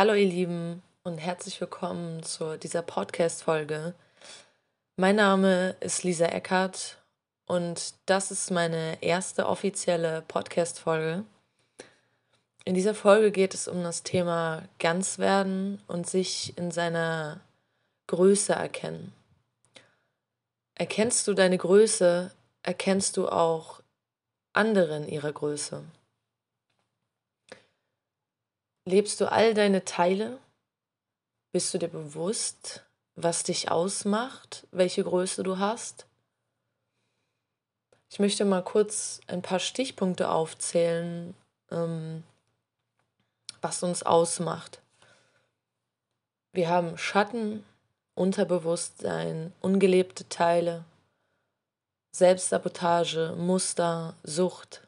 Hallo ihr Lieben und herzlich willkommen zu dieser Podcast-Folge. Mein Name ist Lisa Eckert und das ist meine erste offizielle Podcast-Folge. In dieser Folge geht es um das Thema Ganzwerden und sich in seiner Größe erkennen. Erkennst du deine Größe, erkennst du auch anderen ihre Größe. Lebst du all deine Teile? Bist du dir bewusst, was dich ausmacht, welche Größe du hast? Ich möchte mal kurz ein paar Stichpunkte aufzählen, ähm, was uns ausmacht. Wir haben Schatten, Unterbewusstsein, ungelebte Teile, Selbstsabotage, Muster, Sucht,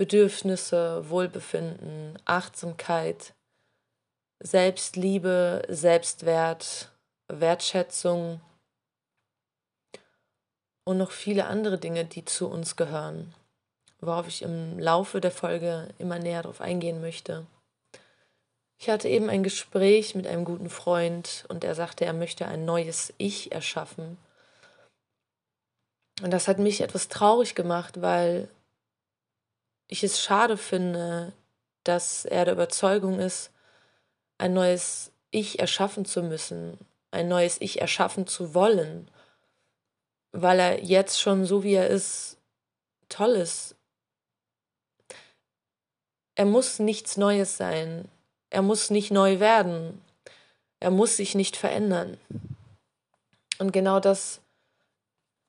Bedürfnisse, Wohlbefinden, Achtsamkeit, Selbstliebe, Selbstwert, Wertschätzung und noch viele andere Dinge, die zu uns gehören, worauf ich im Laufe der Folge immer näher darauf eingehen möchte. Ich hatte eben ein Gespräch mit einem guten Freund und er sagte, er möchte ein neues Ich erschaffen. Und das hat mich etwas traurig gemacht, weil ich es schade finde, dass er der Überzeugung ist, ein neues Ich erschaffen zu müssen, ein neues Ich erschaffen zu wollen, weil er jetzt schon so wie er ist, toll ist. Er muss nichts Neues sein, er muss nicht neu werden, er muss sich nicht verändern. Und genau das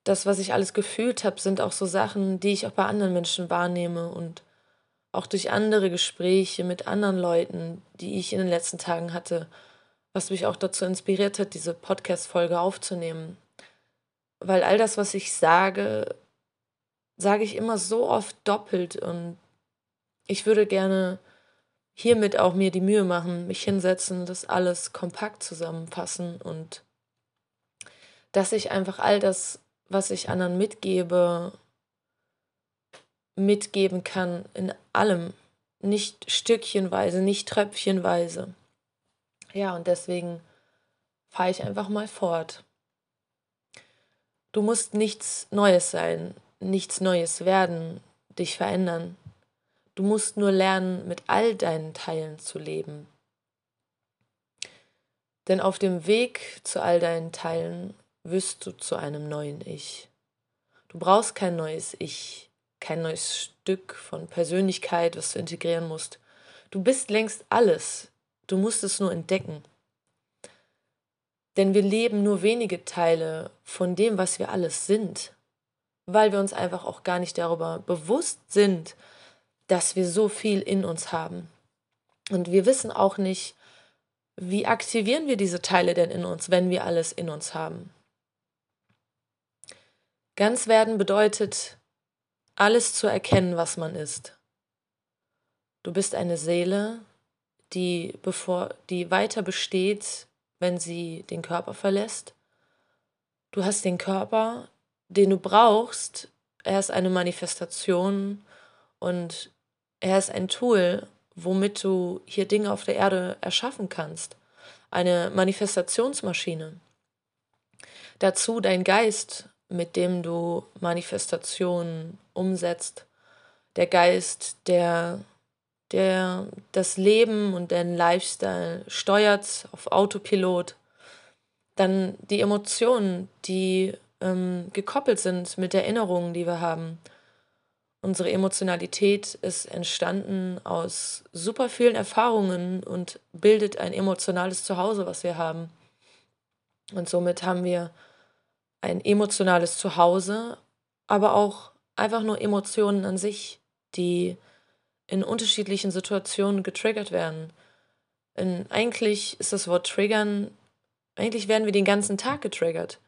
das, was ich alles gefühlt habe, sind auch so Sachen, die ich auch bei anderen Menschen wahrnehme und auch durch andere Gespräche mit anderen Leuten, die ich in den letzten Tagen hatte, was mich auch dazu inspiriert hat, diese Podcast-Folge aufzunehmen. Weil all das, was ich sage, sage ich immer so oft doppelt und ich würde gerne hiermit auch mir die Mühe machen, mich hinsetzen, das alles kompakt zusammenfassen und dass ich einfach all das was ich anderen mitgebe, mitgeben kann in allem. Nicht stückchenweise, nicht tröpfchenweise. Ja, und deswegen fahre ich einfach mal fort. Du musst nichts Neues sein, nichts Neues werden, dich verändern. Du musst nur lernen, mit all deinen Teilen zu leben. Denn auf dem Weg zu all deinen Teilen wirst du zu einem neuen Ich. Du brauchst kein neues Ich, kein neues Stück von Persönlichkeit, was du integrieren musst. Du bist längst alles. Du musst es nur entdecken. Denn wir leben nur wenige Teile von dem, was wir alles sind, weil wir uns einfach auch gar nicht darüber bewusst sind, dass wir so viel in uns haben. Und wir wissen auch nicht, wie aktivieren wir diese Teile denn in uns, wenn wir alles in uns haben. Ganz werden bedeutet, alles zu erkennen, was man ist. Du bist eine Seele, die, bevor, die weiter besteht, wenn sie den Körper verlässt. Du hast den Körper, den du brauchst. Er ist eine Manifestation und er ist ein Tool, womit du hier Dinge auf der Erde erschaffen kannst. Eine Manifestationsmaschine. Dazu dein Geist mit dem du Manifestationen umsetzt. Der Geist, der, der das Leben und den Lifestyle steuert auf Autopilot. Dann die Emotionen, die ähm, gekoppelt sind mit Erinnerungen, die wir haben. Unsere Emotionalität ist entstanden aus super vielen Erfahrungen und bildet ein emotionales Zuhause, was wir haben. Und somit haben wir ein emotionales Zuhause, aber auch einfach nur Emotionen an sich, die in unterschiedlichen Situationen getriggert werden. Und eigentlich ist das Wort triggern, eigentlich werden wir den ganzen Tag getriggert.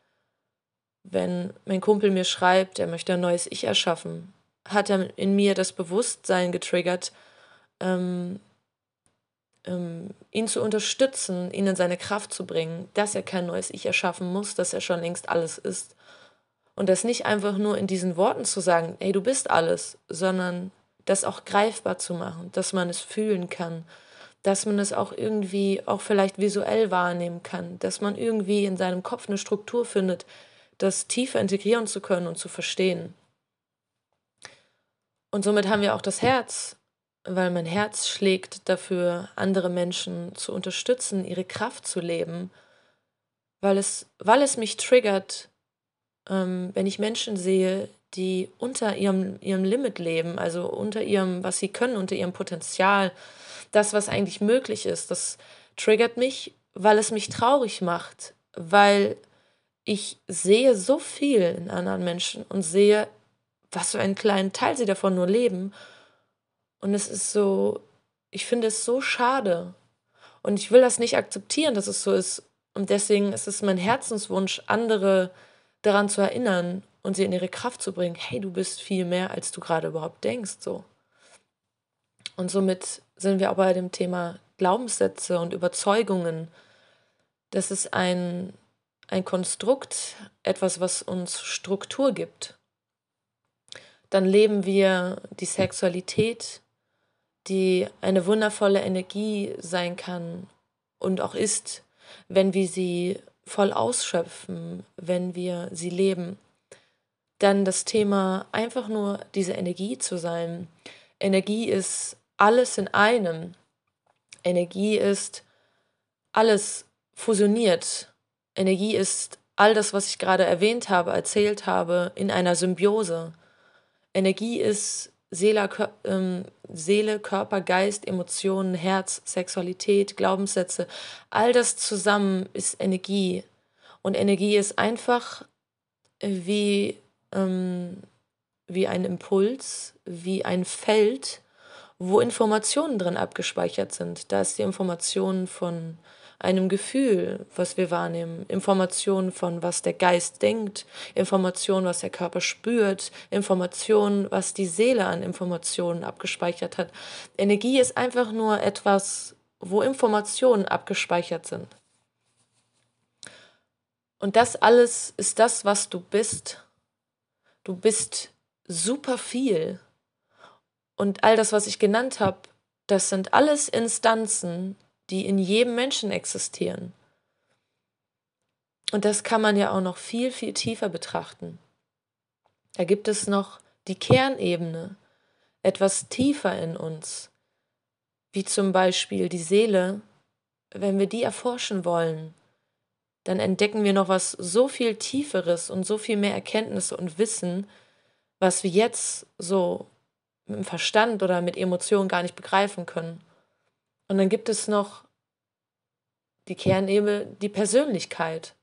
Wenn mein Kumpel mir schreibt, er möchte ein neues Ich erschaffen, hat er in mir das Bewusstsein getriggert, ähm, ähm, ihn zu unterstützen, ihn in seine Kraft zu bringen, dass er kein neues Ich erschaffen muss, dass er schon längst alles ist. Und das nicht einfach nur in diesen Worten zu sagen, ey, du bist alles, sondern das auch greifbar zu machen, dass man es fühlen kann, dass man es auch irgendwie auch vielleicht visuell wahrnehmen kann, dass man irgendwie in seinem Kopf eine Struktur findet, das tiefer integrieren zu können und zu verstehen. Und somit haben wir auch das Herz, weil mein Herz schlägt dafür, andere Menschen zu unterstützen, ihre Kraft zu leben, weil es, weil es mich triggert, ähm, wenn ich Menschen sehe, die unter ihrem, ihrem Limit leben, also unter ihrem, was sie können, unter ihrem Potenzial, das, was eigentlich möglich ist, das triggert mich, weil es mich traurig macht, weil ich sehe so viel in anderen Menschen und sehe, was für einen kleinen Teil sie davon nur leben. Und es ist so, ich finde es so schade. Und ich will das nicht akzeptieren, dass es so ist. Und deswegen ist es mein Herzenswunsch, andere daran zu erinnern und sie in ihre Kraft zu bringen. Hey, du bist viel mehr, als du gerade überhaupt denkst. So. Und somit sind wir auch bei dem Thema Glaubenssätze und Überzeugungen. Das ist ein ein Konstrukt, etwas, was uns Struktur gibt, dann leben wir die Sexualität, die eine wundervolle Energie sein kann und auch ist, wenn wir sie voll ausschöpfen, wenn wir sie leben. Dann das Thema einfach nur diese Energie zu sein. Energie ist alles in einem. Energie ist alles fusioniert Energie ist all das, was ich gerade erwähnt habe, erzählt habe, in einer Symbiose. Energie ist Seele, ähm, Seele, Körper, Geist, Emotionen, Herz, Sexualität, Glaubenssätze. All das zusammen ist Energie. Und Energie ist einfach wie, ähm, wie ein Impuls, wie ein Feld, wo Informationen drin abgespeichert sind. Da ist die Information von einem Gefühl, was wir wahrnehmen, Informationen von, was der Geist denkt, Informationen, was der Körper spürt, Informationen, was die Seele an Informationen abgespeichert hat. Energie ist einfach nur etwas, wo Informationen abgespeichert sind. Und das alles ist das, was du bist. Du bist super viel. Und all das, was ich genannt habe, das sind alles Instanzen, die in jedem Menschen existieren. Und das kann man ja auch noch viel, viel tiefer betrachten. Da gibt es noch die Kernebene, etwas tiefer in uns, wie zum Beispiel die Seele. Wenn wir die erforschen wollen, dann entdecken wir noch was so viel Tieferes und so viel mehr Erkenntnisse und Wissen, was wir jetzt so mit dem Verstand oder mit Emotionen gar nicht begreifen können. Und dann gibt es noch die Kernebene, die Persönlichkeit.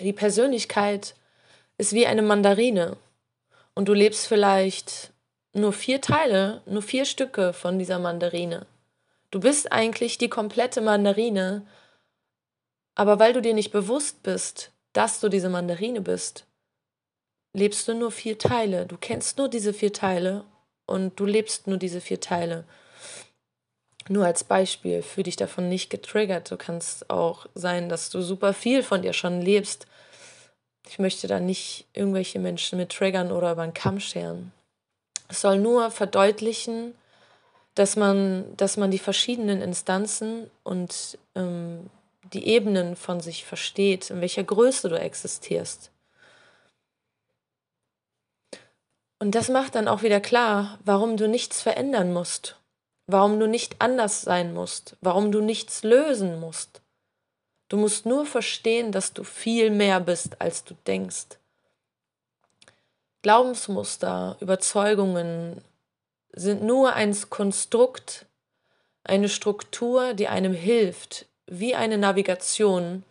Die Persönlichkeit ist wie eine Mandarine und du lebst vielleicht nur vier Teile, nur vier Stücke von dieser Mandarine. Du bist eigentlich die komplette Mandarine, aber weil du dir nicht bewusst bist, dass du diese Mandarine bist, lebst du nur vier Teile. Du kennst nur diese vier Teile und du lebst nur diese vier Teile. Nur als Beispiel, für dich davon nicht getriggert. Du kannst auch sein, dass du super viel von dir schon lebst. Ich möchte da nicht irgendwelche Menschen mit triggern oder über einen Kamm scheren. Es soll nur verdeutlichen, dass man, dass man die verschiedenen Instanzen und ähm, die Ebenen von sich versteht, in welcher Größe du existierst. Und das macht dann auch wieder klar, warum du nichts verändern musst warum du nicht anders sein musst, warum du nichts lösen musst. Du musst nur verstehen, dass du viel mehr bist, als du denkst. Glaubensmuster, Überzeugungen sind nur ein Konstrukt, eine Struktur, die einem hilft, wie eine Navigation,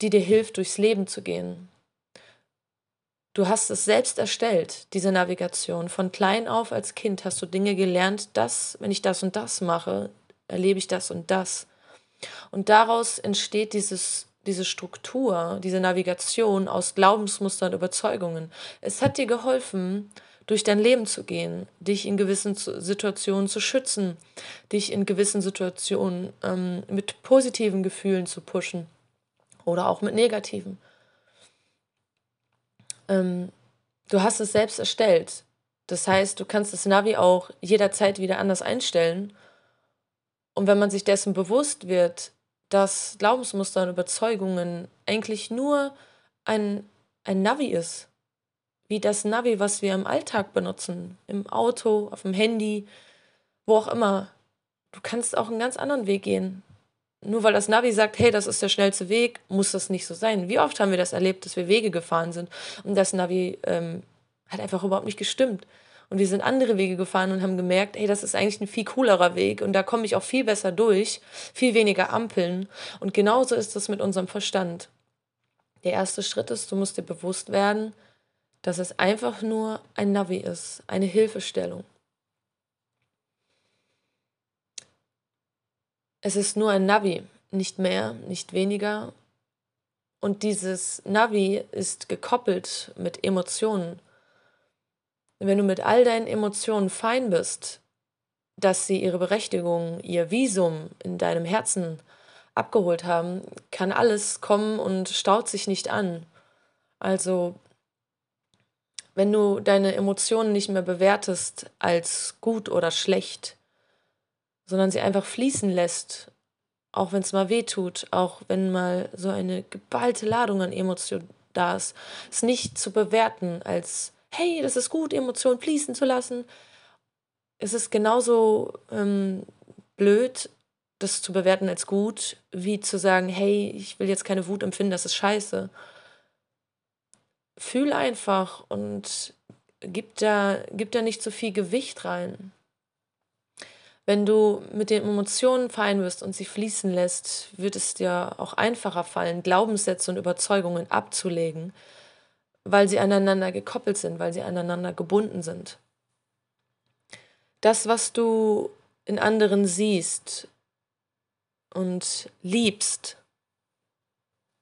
die dir hilft, durchs Leben zu gehen. Du hast es selbst erstellt, diese Navigation. Von klein auf als Kind hast du Dinge gelernt, dass, wenn ich das und das mache, erlebe ich das und das. Und daraus entsteht dieses, diese Struktur, diese Navigation aus Glaubensmustern und Überzeugungen. Es hat dir geholfen, durch dein Leben zu gehen, dich in gewissen Situationen zu schützen, dich in gewissen Situationen ähm, mit positiven Gefühlen zu pushen oder auch mit negativen ähm, du hast es selbst erstellt. Das heißt, du kannst das Navi auch jederzeit wieder anders einstellen. Und wenn man sich dessen bewusst wird, dass Glaubensmuster und Überzeugungen eigentlich nur ein, ein Navi ist, wie das Navi, was wir im Alltag benutzen, im Auto, auf dem Handy, wo auch immer. Du kannst auch einen ganz anderen Weg gehen. Nur weil das Navi sagt, hey, das ist der schnellste Weg, muss das nicht so sein. Wie oft haben wir das erlebt, dass wir Wege gefahren sind und das Navi ähm, hat einfach überhaupt nicht gestimmt. Und wir sind andere Wege gefahren und haben gemerkt, hey, das ist eigentlich ein viel coolerer Weg und da komme ich auch viel besser durch, viel weniger Ampeln. Und genauso ist es mit unserem Verstand. Der erste Schritt ist, du musst dir bewusst werden, dass es einfach nur ein Navi ist, eine Hilfestellung. Es ist nur ein Navi, nicht mehr, nicht weniger. Und dieses Navi ist gekoppelt mit Emotionen wenn du mit all deinen Emotionen fein bist, dass sie ihre Berechtigung, ihr Visum in deinem Herzen abgeholt haben, kann alles kommen und staut sich nicht an. Also, wenn du deine Emotionen nicht mehr bewertest als gut oder schlecht, sondern sie einfach fließen lässt, auch wenn es mal weh tut, auch wenn mal so eine geballte Ladung an Emotionen da ist, es nicht zu bewerten als hey, das ist gut, Emotionen fließen zu lassen. Es ist genauso ähm, blöd, das zu bewerten als gut, wie zu sagen, hey, ich will jetzt keine Wut empfinden, das ist scheiße. Fühl einfach und gib da, gib da nicht so viel Gewicht rein. Wenn du mit den Emotionen fein wirst und sie fließen lässt, wird es dir auch einfacher fallen, Glaubenssätze und Überzeugungen abzulegen weil sie aneinander gekoppelt sind, weil sie aneinander gebunden sind. Das, was du in anderen siehst und liebst,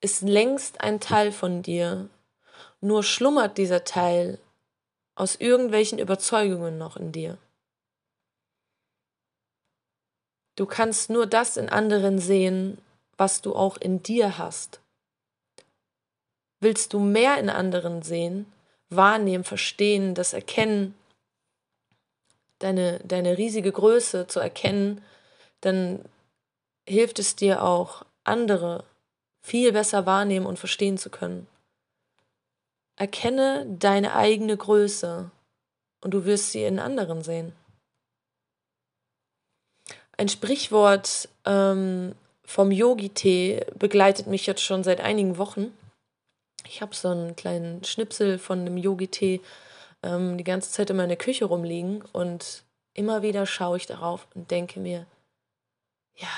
ist längst ein Teil von dir, nur schlummert dieser Teil aus irgendwelchen Überzeugungen noch in dir. Du kannst nur das in anderen sehen, was du auch in dir hast. Willst du mehr in anderen sehen, wahrnehmen, verstehen, das erkennen, deine, deine riesige Größe zu erkennen, dann hilft es dir auch, andere viel besser wahrnehmen und verstehen zu können. Erkenne deine eigene Größe und du wirst sie in anderen sehen. Ein Sprichwort ähm, vom Yogi-Tee begleitet mich jetzt schon seit einigen Wochen. Ich habe so einen kleinen Schnipsel von einem Yogi-Tee ähm, die ganze Zeit in meiner Küche rumliegen und immer wieder schaue ich darauf und denke mir, ja.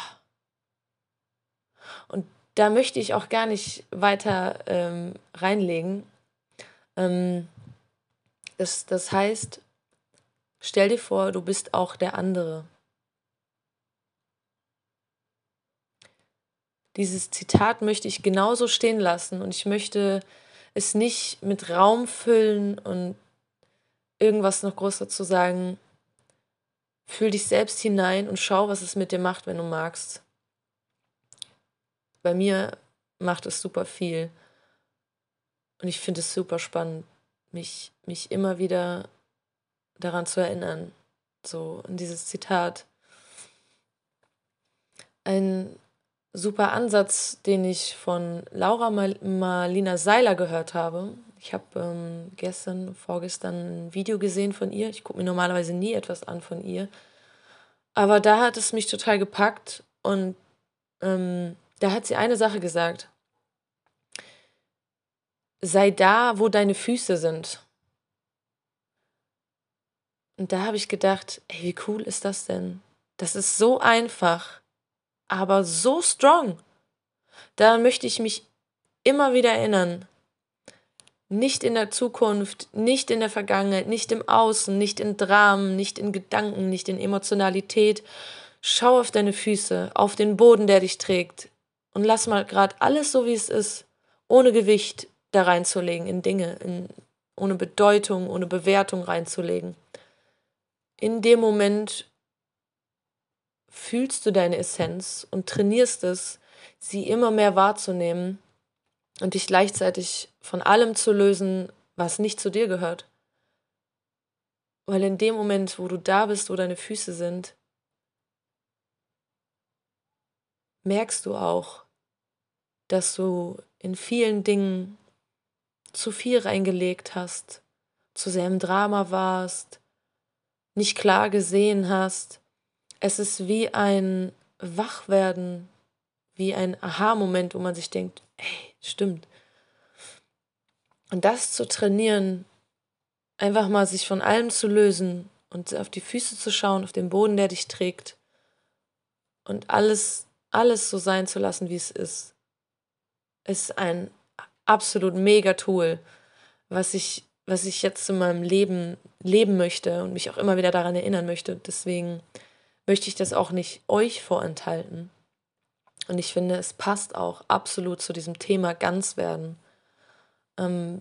Und da möchte ich auch gar nicht weiter ähm, reinlegen. Ähm, das, das heißt, stell dir vor, du bist auch der andere. Dieses Zitat möchte ich genauso stehen lassen und ich möchte es nicht mit Raum füllen und irgendwas noch groß dazu sagen. Fühl dich selbst hinein und schau, was es mit dir macht, wenn du magst. Bei mir macht es super viel. Und ich finde es super spannend, mich, mich immer wieder daran zu erinnern. So an dieses Zitat. Ein super Ansatz, den ich von Laura Marlina Seiler gehört habe. Ich habe ähm, gestern, vorgestern ein Video gesehen von ihr. Ich gucke mir normalerweise nie etwas an von ihr. Aber da hat es mich total gepackt und ähm, da hat sie eine Sache gesagt. Sei da, wo deine Füße sind. Und da habe ich gedacht, ey, wie cool ist das denn? Das ist so einfach aber so strong. Daran möchte ich mich immer wieder erinnern. Nicht in der Zukunft, nicht in der Vergangenheit, nicht im Außen, nicht in Dramen, nicht in Gedanken, nicht in Emotionalität. Schau auf deine Füße, auf den Boden, der dich trägt. Und lass mal gerade alles so, wie es ist, ohne Gewicht da reinzulegen in Dinge, in, ohne Bedeutung, ohne Bewertung reinzulegen. In dem Moment fühlst du deine Essenz und trainierst es, sie immer mehr wahrzunehmen und dich gleichzeitig von allem zu lösen, was nicht zu dir gehört. Weil in dem Moment, wo du da bist, wo deine Füße sind, merkst du auch, dass du in vielen Dingen zu viel reingelegt hast, zu sehr im Drama warst, nicht klar gesehen hast. Es ist wie ein Wachwerden, wie ein Aha-Moment, wo man sich denkt, ey, stimmt. Und das zu trainieren, einfach mal sich von allem zu lösen und auf die Füße zu schauen, auf den Boden, der dich trägt und alles, alles so sein zu lassen, wie es ist, ist ein absolut mega Tool, was ich, was ich jetzt in meinem Leben leben möchte und mich auch immer wieder daran erinnern möchte. Deswegen möchte ich das auch nicht euch vorenthalten. Und ich finde, es passt auch absolut zu diesem Thema ganz werden. Ähm,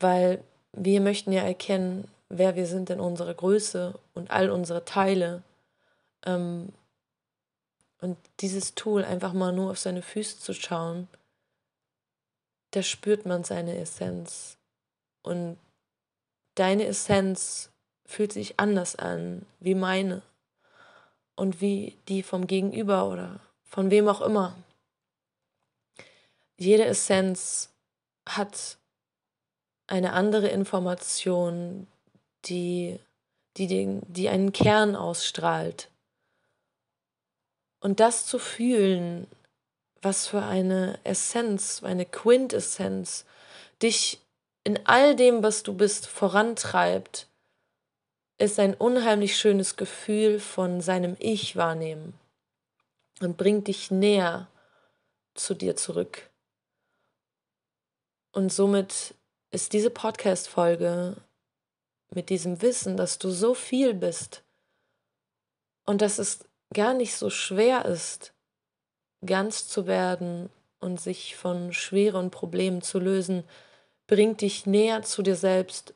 weil wir möchten ja erkennen, wer wir sind in unserer Größe und all unsere Teile. Ähm, und dieses Tool einfach mal nur auf seine Füße zu schauen, da spürt man seine Essenz. Und deine Essenz fühlt sich anders an wie meine und wie die vom Gegenüber oder von wem auch immer. Jede Essenz hat eine andere Information, die, die, den, die einen Kern ausstrahlt. Und das zu fühlen, was für eine Essenz, eine Quintessenz dich in all dem, was du bist, vorantreibt, ist ein unheimlich schönes Gefühl von seinem Ich wahrnehmen und bringt dich näher zu dir zurück. Und somit ist diese Podcast-Folge mit diesem Wissen, dass du so viel bist und dass es gar nicht so schwer ist, ganz zu werden und sich von schweren Problemen zu lösen, bringt dich näher zu dir selbst.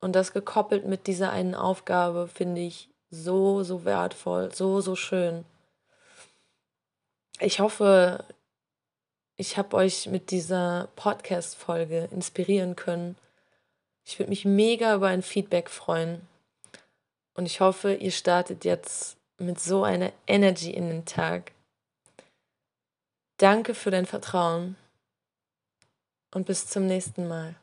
Und das gekoppelt mit dieser einen Aufgabe finde ich so, so wertvoll, so, so schön. Ich hoffe, ich habe euch mit dieser Podcast-Folge inspirieren können. Ich würde mich mega über ein Feedback freuen. Und ich hoffe, ihr startet jetzt mit so einer Energy in den Tag. Danke für dein Vertrauen und bis zum nächsten Mal.